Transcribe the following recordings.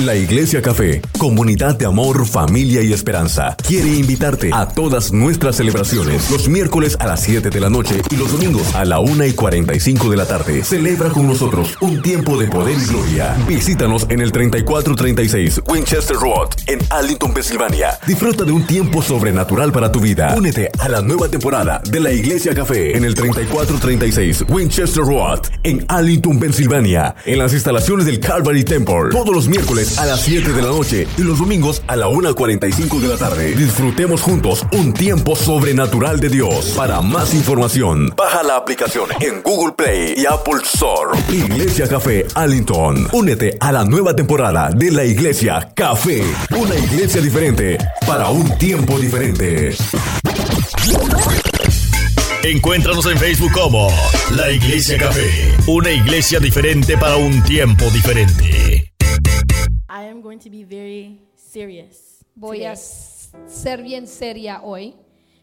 La Iglesia Café, comunidad de amor, familia y esperanza, quiere invitarte a todas nuestras celebraciones los miércoles a las 7 de la noche y los domingos a la 1 y 45 de la tarde. Celebra con nosotros un tiempo de poder y gloria. Visítanos en el 3436 Winchester Road en Arlington, Pensilvania. Disfruta de un tiempo sobrenatural para tu vida. Únete a la nueva temporada de la Iglesia Café en el 3436 Winchester Road en Arlington, Pensilvania, en las instalaciones del Calvary Temple. Todos los miércoles a las 7 de la noche y los domingos a la 1.45 de la tarde. Disfrutemos juntos un tiempo sobrenatural de Dios. Para más información, baja la aplicación en Google Play y Apple Store. Iglesia Café Allington. Únete a la nueva temporada de la Iglesia Café. Una iglesia diferente para un tiempo diferente. Encuéntranos en Facebook como La Iglesia Café, una iglesia diferente para un tiempo diferente. Going to be very serious Voy a today. s- ser bien seria hoy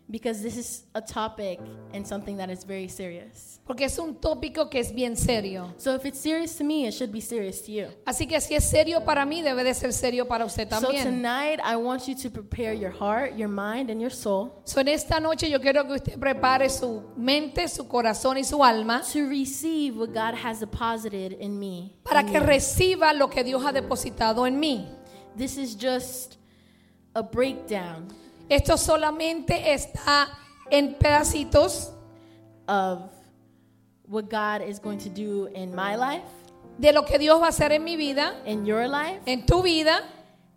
because this is a topic and something that is very serious. porque es un tópico que es bien serio. So if it's serious to me, it should be serious to you. Así que si es serio para mí, debe de ser serio para usted también. So tonight, I want you to prepare your heart, your mind, and your soul So, en esta noche yo quiero que usted prepare su mente, su corazón y su alma to receive what God has deposited in me. para in que you. reciba lo que Dios ha depositado en mí. This is just a breakdown Esto solamente está en pedacitos of what God is going to do in my life, de lo que Dios va a hacer en mi vida, in your life, en tu vida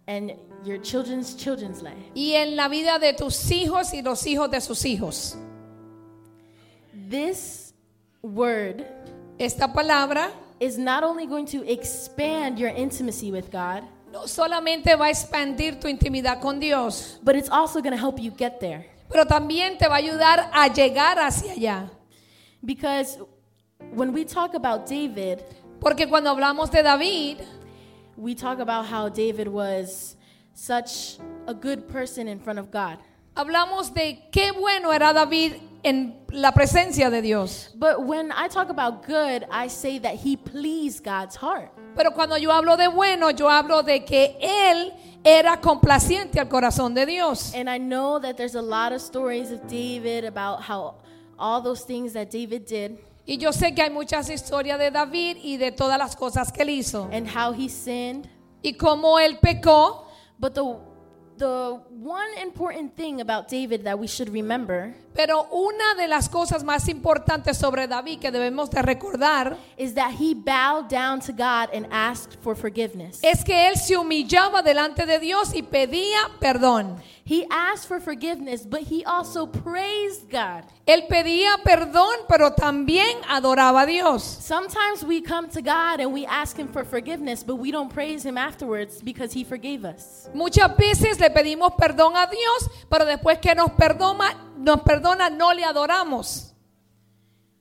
and your children's children's life. y en la vida de tus hijos y los hijos de sus hijos. This word Esta palabra is not only going to expand your intimacy with God, no solamente va a expandir tu intimidad con Dios, but it's also going to help you get there. pero también te va a ayudar a llegar hacia allá. Because when we talk about David, Porque cuando hablamos de David, we talk about how David was such a good person in front of God. hablamos de qué bueno era David en la presencia de Dios. But when I talk about good, I say that he pleased God's heart. Pero cuando yo hablo de bueno, yo hablo de que él era complaciente al corazón de Dios. And I know that there's a lot of stories of David about how all those things that David did Y yo sé que hay muchas historias de David y de todas las cosas que él hizo. and how he sinned. Y cómo él pecó. But the the one important thing about David that we should remember Pero una de las cosas más importantes sobre David que debemos de recordar is that he bowed down to God and asked for forgiveness. es que él se humillaba delante de Dios y pedía perdón. He asked for forgiveness, but he also praised God. Él pedía perdón, pero también adoraba a Dios. Sometimes we come to God and we ask him for forgiveness, but we don't praise him afterwards because he forgave us. Muchas veces le pedimos perdón a Dios, pero después que nos perdona, nos perdona no le adoramos.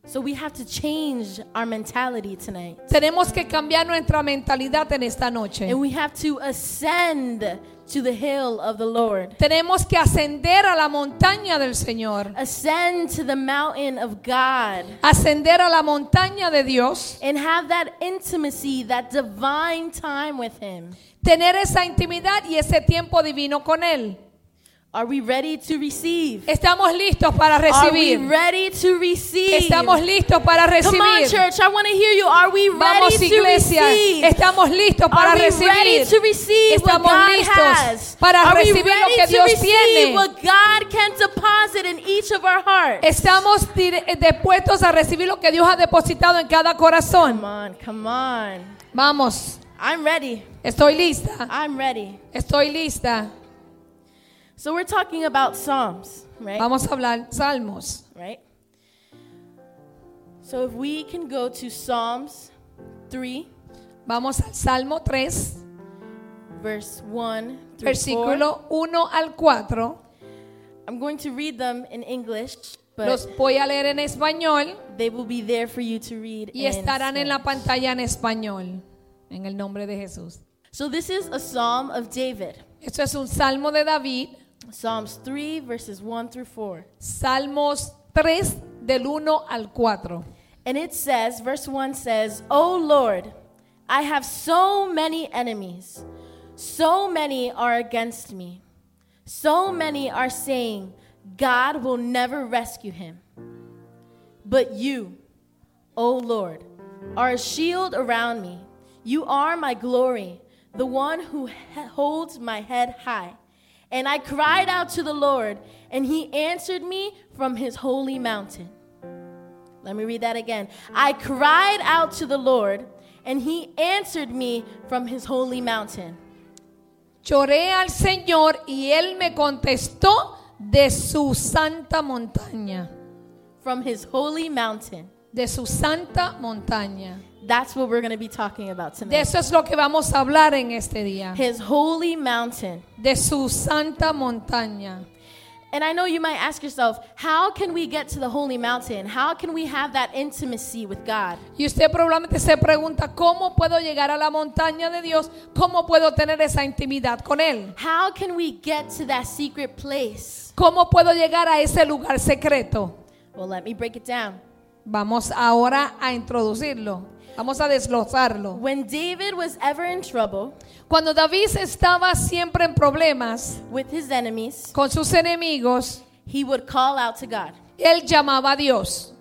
So we have to change our mentality tonight. Tenemos que cambiar nuestra mentalidad en esta noche. And we have to ascend to the hill of the Lord. Tenemos que ascender a la montaña del Señor, Ascend to the mountain of God. ascender a la montaña de Dios, and have that intimacy, that divine time with Him. tener esa intimidad y ese tiempo divino con Él. Are we ready to receive? Estamos listos para Are we recibir. ready to receive? Estamos listos para Come on, recibir. church. I want to hear you. Are we Vamos ready to iglesia, receive? estamos listos para Are we ready recibir. to receive what Estamos God listos has? para Are we recibir lo ready que to Dios tiene. what God can deposit in each of our hearts? Estamos dire- dispuestos a recibir lo que Dios ha depositado en cada corazón. Come on, come on. Vamos, I'm ready. estoy lista, I'm ready. estoy lista. So we're talking about Psalms, right? Vamos a hablar salmos. right? So if we can go to Psalms 3, Vamos al Salmo 3, verse 1 through 4. versículo 1 al 4. I'm going to read them in English, but Los voy a leer en español they will be there for you to read. y estarán en la pantalla en español. En el nombre de Jesús. So this is a psalm of David. Esto es un salmo de David, Psalms 3, verses 1 through 4. Salmos 3 del 1 al 4. And it says, verse 1 says, O Lord, I have so many enemies. So many are against me. So many are saying, God will never rescue him. But you, O Lord, are a shield around me. You are my glory, the one who holds my head high. And I cried out to the Lord, and he answered me from his holy mountain. Let me read that again. I cried out to the Lord, and he answered me from his holy mountain. Lloré al Señor y Él me contestó de su santa montaña. From his holy mountain. De su santa montaña. That's what we're going to be talking about De tonight. eso es lo que vamos a hablar en este día. His holy mountain. De su santa montaña. And I know you might ask yourself, how can we get to the holy mountain? How can we have that intimacy with God? Y usted probablemente se pregunta, ¿cómo puedo llegar a la montaña de Dios? ¿Cómo puedo tener esa intimidad con Él? How can we get to that secret place? ¿Cómo puedo llegar a ese lugar secreto? Well, let me break it down. Vamos ahora a introducirlo. Vamos a desglosarlo. When David was ever in trouble Cuando David estaba siempre en problemas with his enemies, con sus enemigos, he would call out to God. él llamaba a Dios.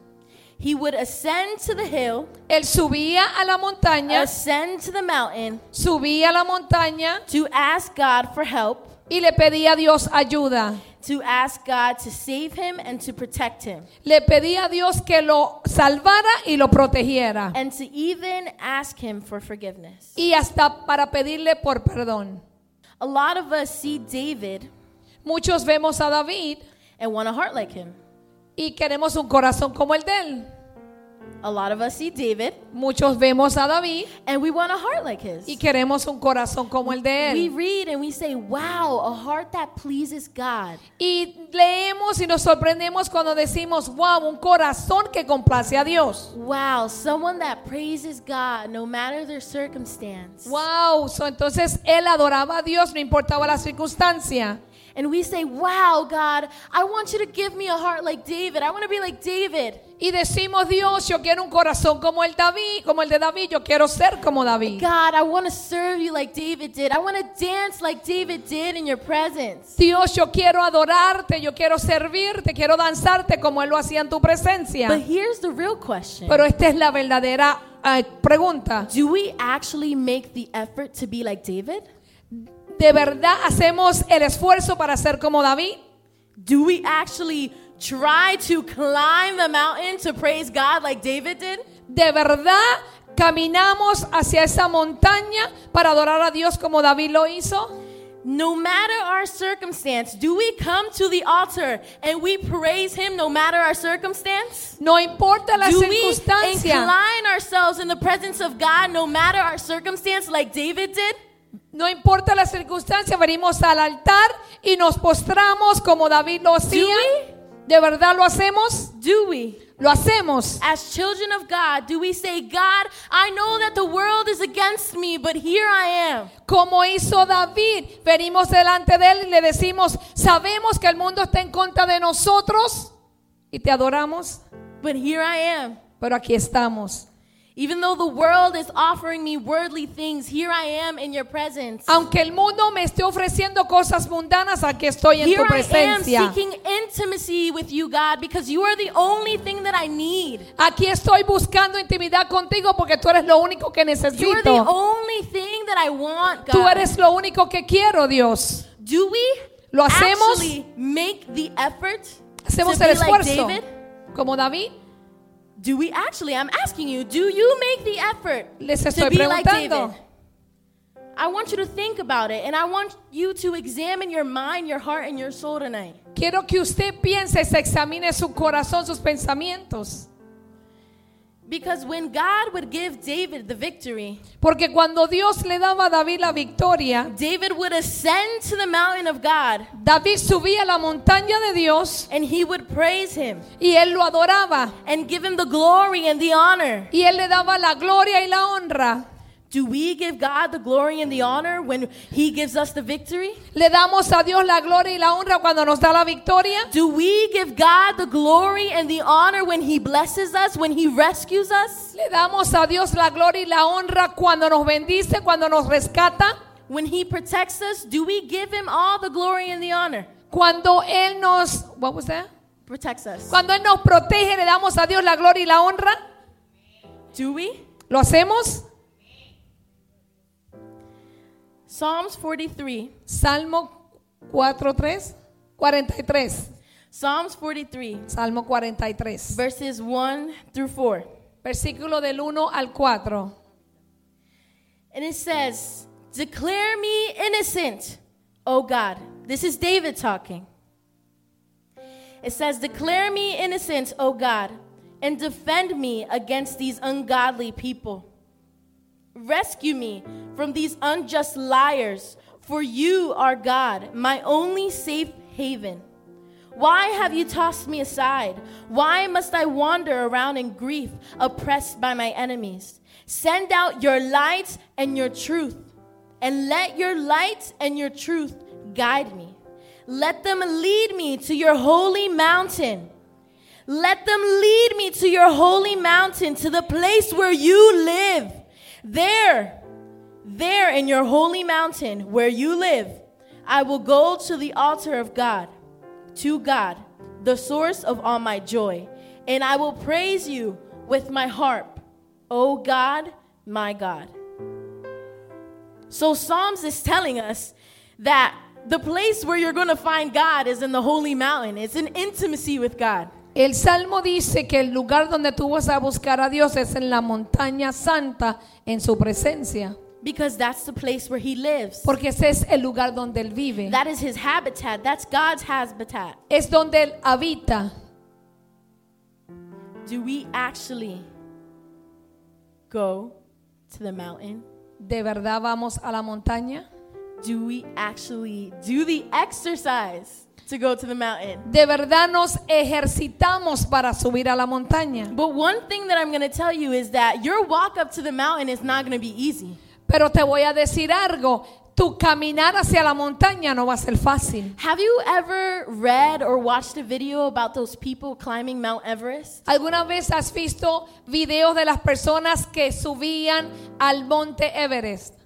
He would ascend to the hill, Él subía a la montaña, ascend to the mountain subía a la montaña to ask God for help, y le pedía a Dios ayuda. to ask God to save him and to protect him, Le pedía a Dios que lo salvara y lo protegiera. and to even ask him for forgiveness. Y hasta para pedirle por perdón. A lot of us see David Muchos vemos a David and want a heart like him. y queremos un corazón como el de él. A lot of us see David Muchos vemos a David and we want a heart like his. y queremos un corazón como el de We él. read and we say, wow, a heart that pleases God. Y leemos y nos sorprendemos cuando decimos, wow, un corazón que complace a Dios. Wow, someone that praises God no matter their circumstance. Wow, so, entonces él adoraba a Dios, no importaba la circunstancia. And we say, wow, God, I want you to give me a heart like David. I want to be like David. Y decimos, Dios, yo quiero un corazón como el David, como el de David, yo quiero ser como David. God, I want to serve you like David did. I want to dance like David did in your presence. Dios, yo quiero adorarte, yo quiero servirte, quiero danzarte como él lo hacía en tu presencia. But here's the real question Pero esta es la verdadera eh, pregunta. Do we actually make the effort to be like David? ¿De verdad hacemos el esfuerzo para ser como David? Do we actually try to climb the mountain to praise God like David did? ¿De verdad caminamos hacia esa montaña para adorar a Dios como David lo hizo? No matter our circumstance, do we come to the altar and we praise Him no matter our circumstance? No importa la Do we circunstancia, incline ourselves in the presence of God no matter our circumstance like David did? No importa la circunstancia, venimos al altar y nos postramos como David lo hacía. ¿De verdad lo hacemos? Do we? Lo hacemos. As children of God, do we say, God, I know that the world is against me, but here I am. Como hizo David, venimos delante de él y le decimos, sabemos que el mundo está en contra de nosotros y te adoramos, But here I am. pero aquí estamos. Even though the world is offering me worldly things, here I am in your presence. Aunque el mundo me esté ofreciendo cosas mundanas, aquí estoy en Here tu I am presencia. seeking intimacy with you, God, because you are the only thing that I need. Aquí estoy buscando intimidad contigo porque tú eres lo único que You are the necesito. only thing that I want, Tú eres lo único que quiero, Dios. Do we ¿Lo hacemos? actually make the effort Hacemos to el be like esfuerzo. David? Como David, Do we actually? I'm asking you, do you make the effort les to be like. David? I want you to think about it and I want you to examine your mind, your heart, and your soul tonight. Quiero que usted piense, se examine su corazón, sus pensamientos. Because when God would give David the victory, Porque cuando Dios le daba a David la victoria, David would ascend to the mountain of God David subía a la montaña de Dios and he would praise him y él lo adoraba. and give him the glory and the honor. Y él le daba la gloria y la honra. Do we give God the glory and the honor when he gives us the victory? Le damos a Dios la gloria y la honra cuando nos da la victoria. Do we give God the glory and the honor when he blesses us, when he rescues us? Le damos a Dios la gloria y la honra cuando nos bendice, cuando nos rescata. when he protects us, do we give him all the glory and the honor? Cuando Él nos, what was that? Protects us. Cuando Él nos protege, le damos a Dios la gloria y la honra. Do we? ¿Lo hacemos? Psalms 43. Salmo 43, 43. Psalms 43, Salmo 43. verses 1 through 4. Versículo del 1 al 4. And it says, Declare me innocent, O God. This is David talking. It says, Declare me innocent, O God, and defend me against these ungodly people. Rescue me from these unjust liars, for you are God, my only safe haven. Why have you tossed me aside? Why must I wander around in grief, oppressed by my enemies? Send out your light and your truth, and let your light and your truth guide me. Let them lead me to your holy mountain. Let them lead me to your holy mountain, to the place where you live. There, there in your holy mountain where you live, I will go to the altar of God, to God, the source of all my joy, and I will praise you with my harp, O God, my God. So, Psalms is telling us that the place where you're going to find God is in the holy mountain, it's an intimacy with God. El Salmo dice que el lugar donde tú vas a buscar a Dios es en la montaña santa, en su presencia. Because that's the place where he lives. Porque ese es el lugar donde Él vive. That is his habitat. That's God's habitat. Es donde Él habita. Do we actually go to the mountain? ¿De verdad vamos a la montaña? Do we actually do the exercise to go to the mountain? ¿De verdad nos ejercitamos para subir a la montaña? But one thing that I'm going to tell you is that your walk up to the mountain is not going to be easy. Pero te voy a decir algo. Tu caminar hacia la montaña no va a ser fácil. Have you ever read or watched a video about those people climbing Mount Everest? ¿Alguna vez has visto videos de las personas que subían al monte Everest?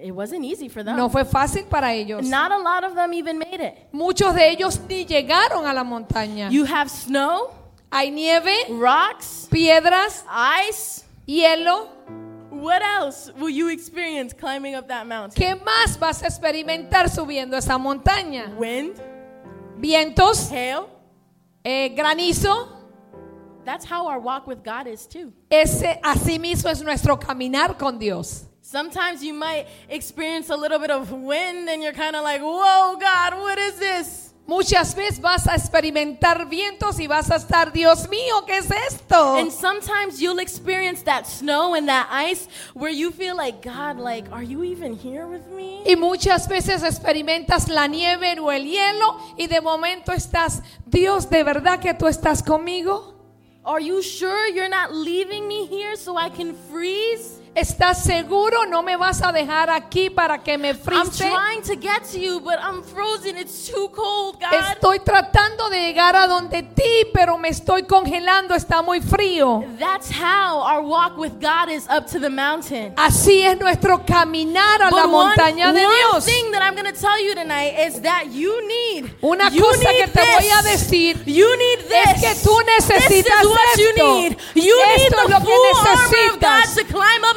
It wasn't easy for them. No fue fácil para ellos. Not a lot of them even made it. Muchos de ellos ni llegaron a la montaña. You have snow, Hay nieve, rocks, piedras, ice. hielo. What else will you experience climbing up that mountain? ¿Qué más vas a experimentar subiendo esa montaña? Wind, Vientos, hail. eh, granizo. That's how our walk with God is too. Ese asimismo es nuestro caminar con Dios. Sometimes you might experience a little bit of wind and you're kind of like, whoa, God, what is this? Muchas veces vas a experimentar vientos y vas a estar, Dios mío, ¿qué es esto? And sometimes you'll experience that snow and that ice where you feel like, God, like, are you even here with me? Y muchas veces experimentas la nieve o el hielo y de momento estás, Dios, ¿de verdad que tú estás conmigo? Are you sure you're not leaving me here so I can freeze? ¿Estás seguro? ¿No me vas a dejar aquí para que me I'm frise? trying to get to you, but I'm frozen. It's too cold, God. Estoy tratando de llegar a donde ti, pero me estoy congelando, está muy frío. That's how our walk with God is up to the mountain. Así es nuestro caminar a la But one, montaña de one Dios. thing that I'm going to tell you tonight is that you need Una you cosa need que te voy a this. decir You need this. es que tú necesitas this is what you esto. need. You need Esto es the lo que necesitas.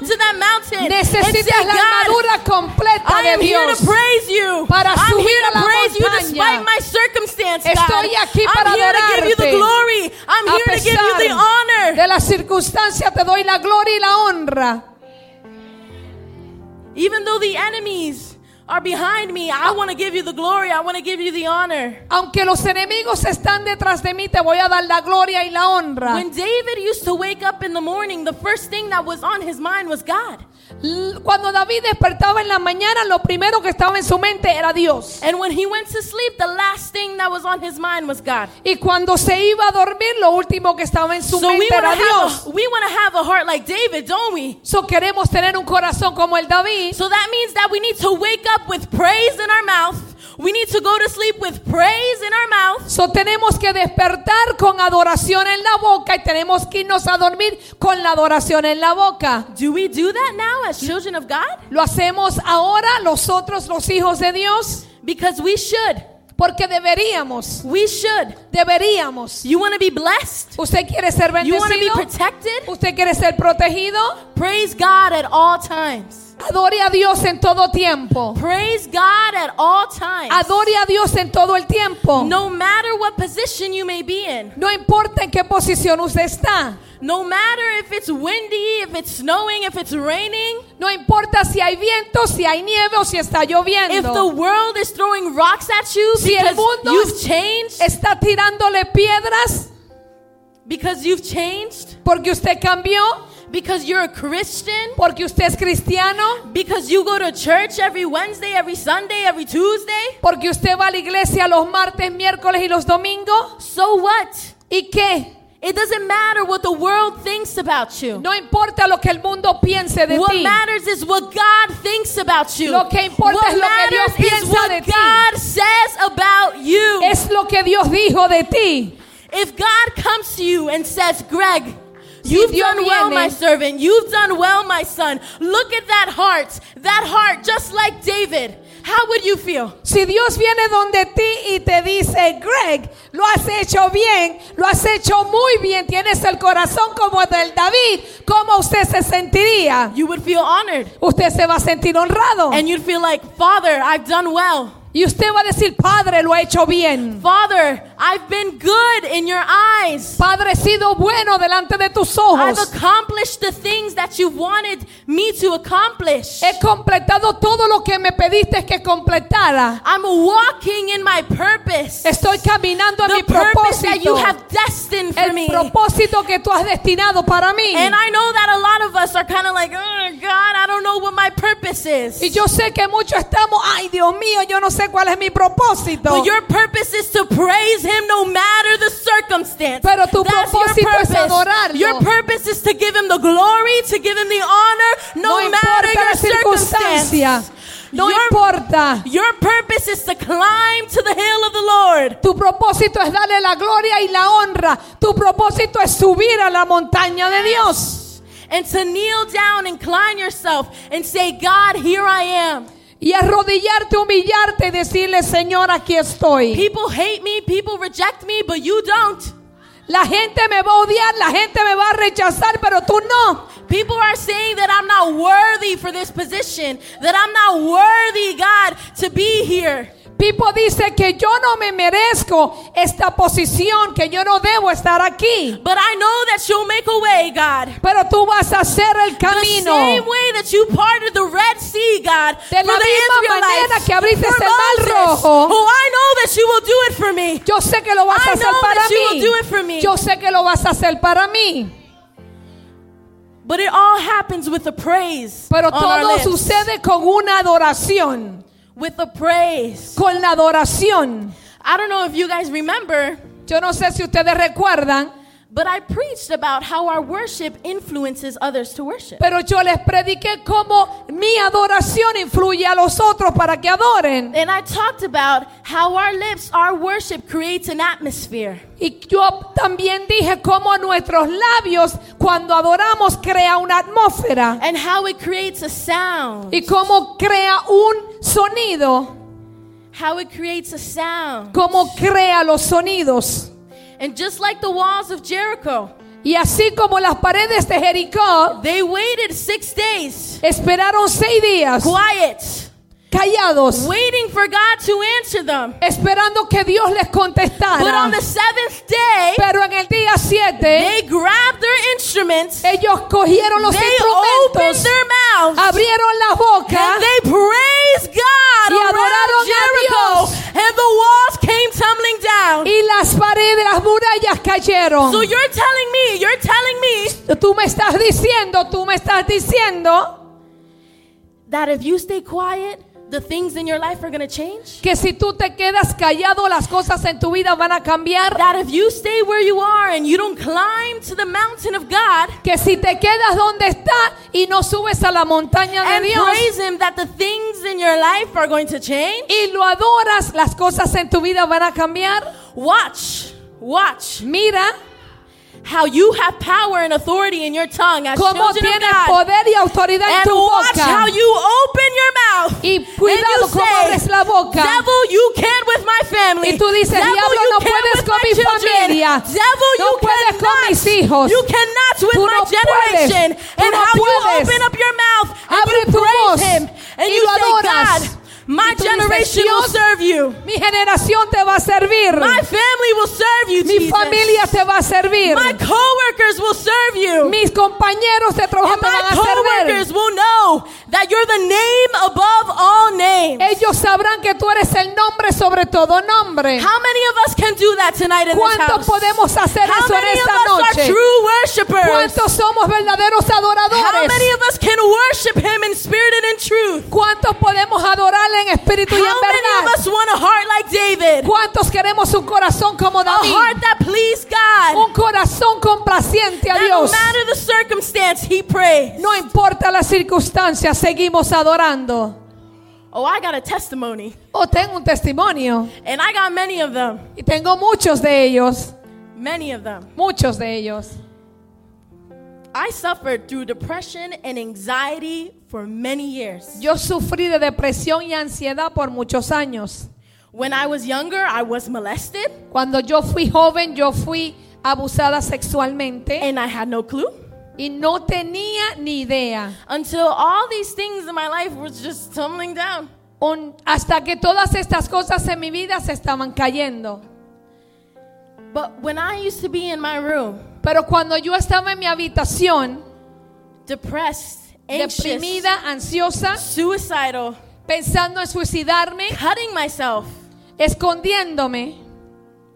To that mountain. and Necesitas say, la armadura completa I de am here Dios. to praise you. Para I'm subir here a to la praise you montaña. despite my circumstance, God. Estoy aquí para I'm here to give you the glory. I'm A here to give you the honor. de la circunstancia te doy la gloria y la honra. Even though the enemies are behind me, I want to give you the glory. I want to give you the honor. Aunque los enemigos están detrás de mí, te voy a dar la gloria y la honra. When David used to wake up in the morning, the first thing that was on his mind was God. Cuando David despertaba en la mañana, lo primero que estaba en su mente era Dios. And when he went to sleep, the last thing that was on his mind was God. Y cuando se iba a dormir, lo último que estaba en su So we mente era Dios. have a, we want to have a heart like David, don't we? So queremos tener un corazón como el David. So that means that we need to wake up with praise in our mouth. We need to go to sleep with praise in our mouth. So tenemos que despertar con adoración en la boca y tenemos que irnos a dormir con la adoración en la boca. Do we do that now as children of God? ¿Lo hacemos ahora nosotros los hijos de Dios? Because we should. Porque deberíamos, We should. deberíamos. You want to be blessed? ¿Usted quiere ser You want to be bendecido? protected? ¿Usted quiere ser protegido? Praise God at all times. Adore a Dios en todo tiempo. Praise God at all times. Adore a Dios en todo el tiempo. No matter what position you may be in. No importa en qué posición usted está. No matter if it's windy, if it's snowing, if it's raining. No importa si hay viento, si hay nieve o si está If the lloviendo. world is throwing rocks at you Si el mundo you've changed, Está tirándole piedras because you've changed, porque usted cambió, because you're a Christian, porque usted es cristiano, because you go to church every Wednesday, every Sunday, every Tuesday. porque usted va a la iglesia los martes, miércoles y los domingos. So what? ¿Y qué? It doesn't matter what the world thinks about you. No importa lo que el mundo piense de What ti. matters is what God thinks about you. Lo que importa what es lo que Dios matters is piensa what de ti. God says about you. Es lo que Dios dijo de ti. If God comes to you and says, Greg, you've done well, my servant. You've done well, my son. Look at that heart. That heart, just like David. How would you feel? Si Dios viene donde ti y te dice, Greg, lo has hecho bien, lo has hecho muy bien, tienes el corazón como el del David, ¿cómo usted se sentiría? You would feel honored. Usted se va a sentir honrado. And you'd feel like, Father, I've done well. Y usted va a decir, Padre, lo he hecho bien. Father, I've been good in your eyes. Padre, he sido bueno delante de tus I've ojos. accomplished the things that you wanted me to accomplish. He completado todo lo que me pediste que completara. I'm walking in my purpose. Estoy caminando en mi purpose that you propósito. have destined for El me. propósito que tú has destinado para mí. And I know that a lot of us are kind of like, oh, God, I don't know what my purpose is. Y yo sé que muchos estamos, ay Dios mío, yo no sé cuál es mi propósito. But your purpose is to praise Him no matter the circumstance. Pero tu That's your propósito es purpose. adorarlo. Your purpose is to give Him the glory, to give Him the honor, no, no matter your circumstance. No your, importa. Your purpose is to climb to the hill of the Lord. Tu propósito es darle la gloria y la honra. Tu propósito es subir a la montaña de Dios. And to kneel down, incline yourself, and say, God, here I am. Y arrodillarte, humillarte y decirle, Señor, aquí estoy. People hate me, people reject me, but you don't. La gente me va a odiar, la gente me va a rechazar, pero tú no. People are saying that I'm not worthy for this position, that I'm not worthy, God, to be here. Pipo dice que yo no me merezco esta posición, que yo no debo estar aquí. But I know that you'll make a way, God. Pero tú vas a hacer el The camino. same way that you parted the Red Sea, God, De la the misma manera que abriste el mar rojo. Oh, I know that you will do it for me. Yo sé que lo vas I a hacer para mí. Yo sé que lo vas a hacer para mí. But it all happens with a praise Pero todo sucede con una adoración. With a praise. Con la adoración. I don't know if you guys remember, Yo no sé si ustedes recuerdan, but I preached about how our worship influences others to worship. pero yo les prediqué cómo mi adoración influye a los otros para que adoren. And I talked about how our lips, our worship creates an atmosphere. Y yo también dije cómo nuestros labios cuando adoramos crea una atmósfera and how it creates a sound. y cómo crea un sonido, How it creates a sound. cómo crea los sonidos. And just like the walls of Jericho, Y así como las paredes de Jericó they waited six days, esperaron seis días quiet, callados, waiting for God to answer them. esperando que Dios les But on contestara. the seventh day, Pero en el día 7 they grabbed their instruments, they ellos cogieron los opened instrumentos, their mouths, abrieron la boca and they praised God Y adoraron a Jericho, Dios. and the walls came tumbling down. y las paredes, las murallas cayeron. So you're telling me, you're telling me Tú me estás diciendo, tú me estás diciendo that if you stay quiet, the things in your life are going to change? que si tú te quedas callado, las cosas en tu vida van a cambiar. That if you stay where you are and you don't climb to the mountain of God Que si te quedas donde está y no subes a la montaña de and Dios praise Him, that the things in your life are going to change? y lo adoras, las cosas en tu vida van a cambiar. Watch, watch Mira how you have power and authority in your tongue as cómo children of tienes God. poder y autoridad en And tu watch how you open your mouth. Y cuidado you cómo say, abres la boca. Devil, you can't with my family. Y tú dices, Devil, "Diablo, you no can't puedes with con my mi children. familia. Devil, No you puedes con cannot. mis hijos. You cannot with Tú my no generation. Tú And no how puedes. you open up your mouth and Abre you praise voz him. And y you lo say, adoras. God, my generation will "Dios, serve you. Mi generación te va a servir. My family will serve you, Mi Jesus. familia te va a servir. My coworkers will serve you. Mis compañeros de trabajo And te van my a servir. coworkers will know that you're the name above all names. Ellos sabrán que tú eres el nombre sobre todo nombre. How many of us can do that tonight in this ¿Cuántos podemos hacer How eso en many of esta us are noche? true worshipers? ¿Cuántos somos verdaderos How adoradores? many of us can worship Him in spirit and in truth? ¿Cuántos podemos adorarle en espíritu y en How many of verdad? us want a heart like David? ¿Cuántos queremos un corazón como A David? heart that pleased God. Un corazón complaciente a no Dios. matter the circumstance, He prays. No importa las circunstancias, seguimos adorando. Oh, I got a testimony, Oh, tengo un testimonio and I got many of them. y tengo muchos de ellos, Many of them. muchos de ellos. I suffered through depression and anxiety for many years. Yo sufrí de depresión y ansiedad por muchos años. When I was younger, I was molested, Cuando yo fui joven, yo fui abusada sexualmente and I had no clue. y no tenía ni idea. Until all these things in my life was just tumbling down. Un- hasta que todas estas cosas en mi vida se estaban cayendo. But when I used to be in my room, Pero cuando yo estaba en mi habitación, depressed, anxious, deprimida, ansiosa, suicidal, pensando en suicidarme, cutting myself, escondiéndome,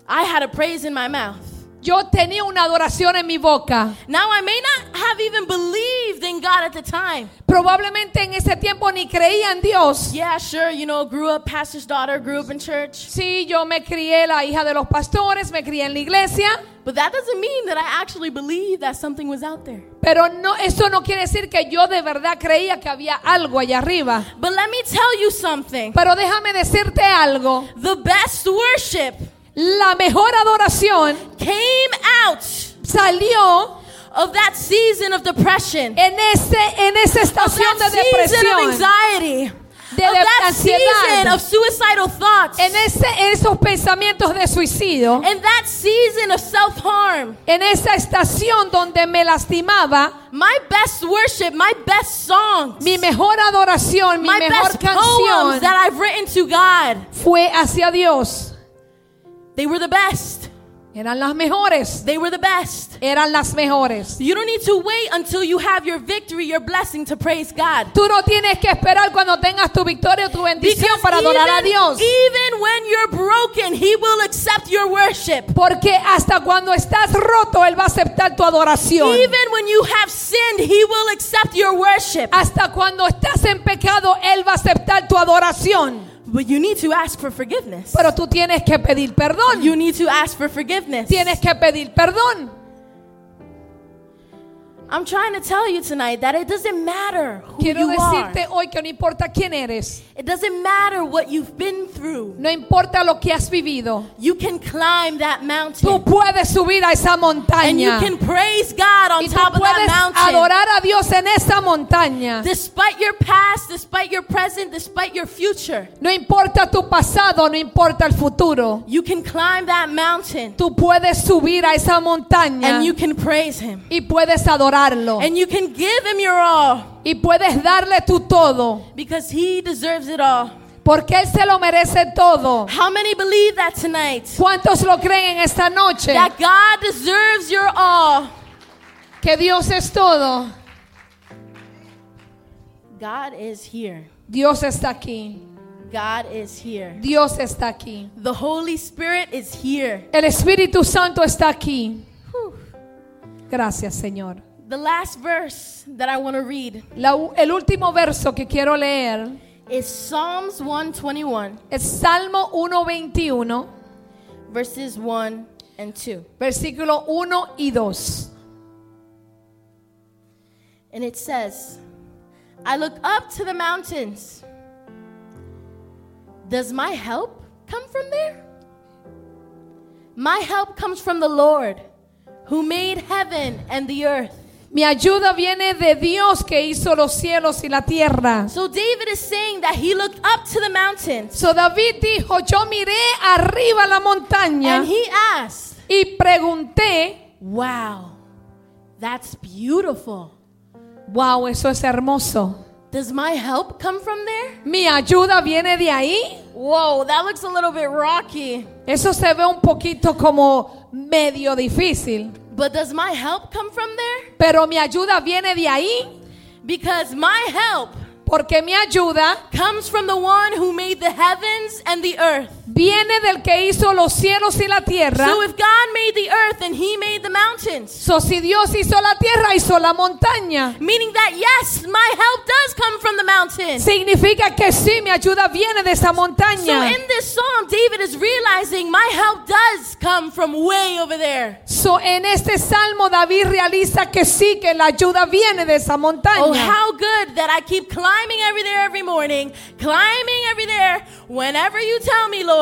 I had a praise in my mouth. Yo tenía una adoración en mi boca. Now, I may not have even believed in God at the time. Probablemente en ese tiempo ni creía en Dios. Yeah, sure, you know, grew up pastor's daughter, grew up in church. Sí, yo me crié la hija de los pastores, me crié en la iglesia, But that doesn't mean that I actually believed that something was out there. pero no, eso no quiere decir que yo de verdad creía que había algo allá arriba. But let me tell you something Pero déjame decirte algo, the best worship la mejor adoración came out salió of that season of depression, en ese en esa of estación that de season of depresión, anxiety, de, of that ansiedad, season of suicidal thoughts, en ese esos pensamientos de suicidio, and that season of self harm. en esa estación donde me lastimaba, My best worship, my best songs, mi mejor adoración, mi my mejor best poems canción that I've written to God, fue hacia Dios. They were the best. Eran las mejores. They were the best. Eran las mejores. You don't need to wait until you have your victory, your blessing to praise God. Tú no tienes que esperar cuando tengas tu victoria o tu bendición para adorar a Dios. even when you're broken, He will accept your worship. Porque hasta cuando estás roto, Él va a aceptar tu adoración. Even when you have sinned, He will accept your worship. Hasta cuando estás en pecado, Él va a aceptar tu adoración. But you need to ask for forgiveness. Pero tú tienes que pedir perdón. You need to ask for forgiveness. Tienes que pedir perdón. I'm trying to tell you tonight that it doesn't matter who Quiero you are. decirte hoy que no importa quién eres, It doesn't matter what you've been through. no importa lo que has vivido, You can climb that mountain. tú puedes subir a esa montaña. and you can praise God on y tú top of that mountain. adorar a Dios en esa montaña. Despite your past, despite your present, despite your future, No importa tu pasado, no importa el futuro. you can climb that mountain Tú puedes subir a esa montaña and you can praise Him. y puedes adorarlo And you can give Him your all y puedes darle tu todo because He deserves it all. porque Él se lo merece todo. How many believe that tonight? ¿Cuántos lo creen en esta noche? That God deserves your all. Que Dios es todo. God is here. Dios está aquí. God is here. Dios está aquí. The Holy Spirit is here. El Espíritu Santo está aquí. Gracias, Señor. The last verse that I want to read La el último verso que quiero leer is Psalms 121, es Salmo 121, verses 1 and 2. versículo 1 y 2. And it says, I look up to the mountains. Does my help come from there? My help comes from the Lord who made heaven and the earth. Mi ayuda viene de Dios que hizo los cielos y la tierra. So David is saying that he looked up to the mountains So David dijo, yo miré arriba la montaña and he asked, y pregunté, Wow, that's beautiful. wow, eso es hermoso. Does my help come from there? Mi ayuda viene de ahí. Whoa, that looks a little bit rocky. Eso se ve un poquito como medio difícil. But does my help come from there? Pero mi ayuda viene de ahí Because my help porque mi ayuda comes from the one who made the heavens and the earth. Viene del que hizo los cielos y la tierra. So if God made the earth and he made the mountains, So, si Dios hizo la tierra, hizo la montaña. meaning that yes, my help does come from the mountain. Significa que sí, mi ayuda viene de esa montaña. So in this psalm, David is realizing my help does come from way over there. So, en este salmo David realiza que sí, que la ayuda viene de esa montaña. Oh, how good that I keep climbing every there every morning, climbing every there whenever you tell me, Lord.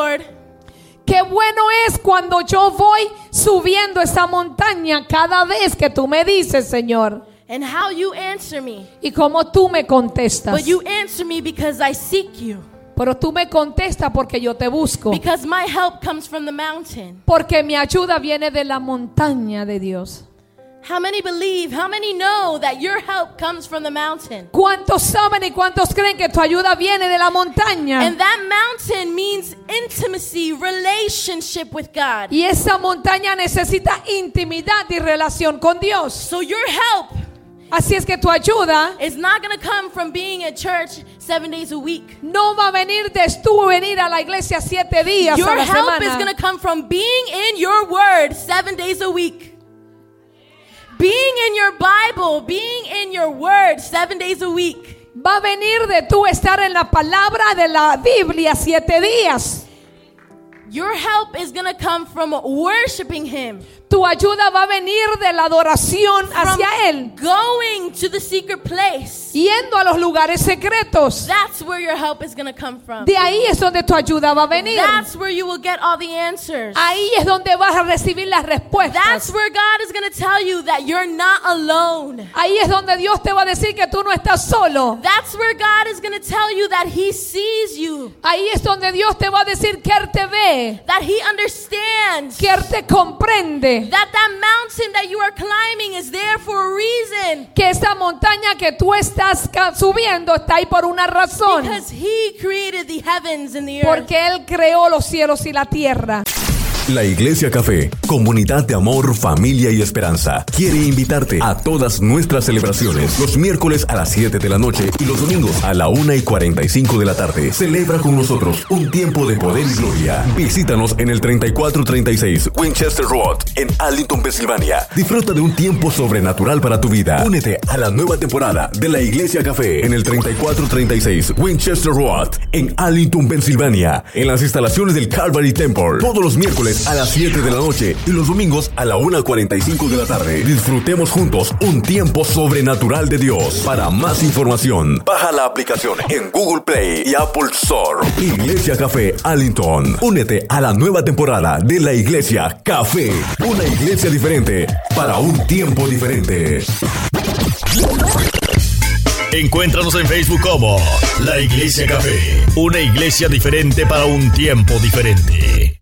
Qué bueno es cuando yo voy subiendo esa montaña cada vez que tú me dices, Señor. And how you answer me. Y como tú me contestas. But you answer me because I seek you. Pero tú me contestas porque yo te busco. Because my help comes from the mountain. Porque mi ayuda viene de la montaña de Dios. How many believe, how many know that your help comes from the mountain? ¿Cuántos saben y cuántos creen que tu ayuda viene de la montaña? And that mountain means intimacy, relationship with God. Y esa montaña necesita intimidad y relación con Dios. So your help Así es que tu ayuda is not going to come from being at church seven days a week. no va a venir de tú venir a la iglesia siete días Your a la help is going to come from being in your word seven days a week. Being in your Bible, being in your word seven days a week. Va a venir de tú estar en la palabra de la Biblia siete días. Your help is going to come from worshiping Him, Tu ayuda va a venir de la adoración hacia Él, going to the secret place. yendo a los lugares secretos. That's where your help is going to come from. De ahí es donde tu ayuda va a venir. That's where you will get all the answers. Ahí es donde vas a recibir las That's respuestas. where God is going to tell you that you're not alone. Ahí es donde Dios te va a decir que tú no estás solo. That's where God is going to tell you that He sees you, Ahí es donde Dios te va a decir que Él te ve, that He understands, que Él te comprende, that that mountain that you are climbing is there for a reason. que esa montaña que tú estás subiendo está ahí por una razón. Because He created the heavens and the earth. Porque Él creó los cielos y la tierra. La Iglesia Café, comunidad de amor, familia y esperanza, quiere invitarte a todas nuestras celebraciones los miércoles a las 7 de la noche y los domingos a la 1 y 45 de la tarde. Celebra con nosotros un tiempo de poder y gloria. Visítanos en el 3436 Winchester Road en Arlington, Pensilvania. Disfruta de un tiempo sobrenatural para tu vida. Únete a la nueva temporada de la Iglesia Café en el 3436 Winchester Road en Arlington, Pensilvania. En las instalaciones del Calvary Temple. Todos los miércoles a las 7 de la noche y los domingos a la 1.45 de la tarde. Disfrutemos juntos un tiempo sobrenatural de Dios. Para más información, baja la aplicación en Google Play y Apple Store. Iglesia Café Arlington. Únete a la nueva temporada de la Iglesia Café. Una iglesia diferente para un tiempo diferente. Encuéntranos en Facebook como La Iglesia Café, una iglesia diferente para un tiempo diferente.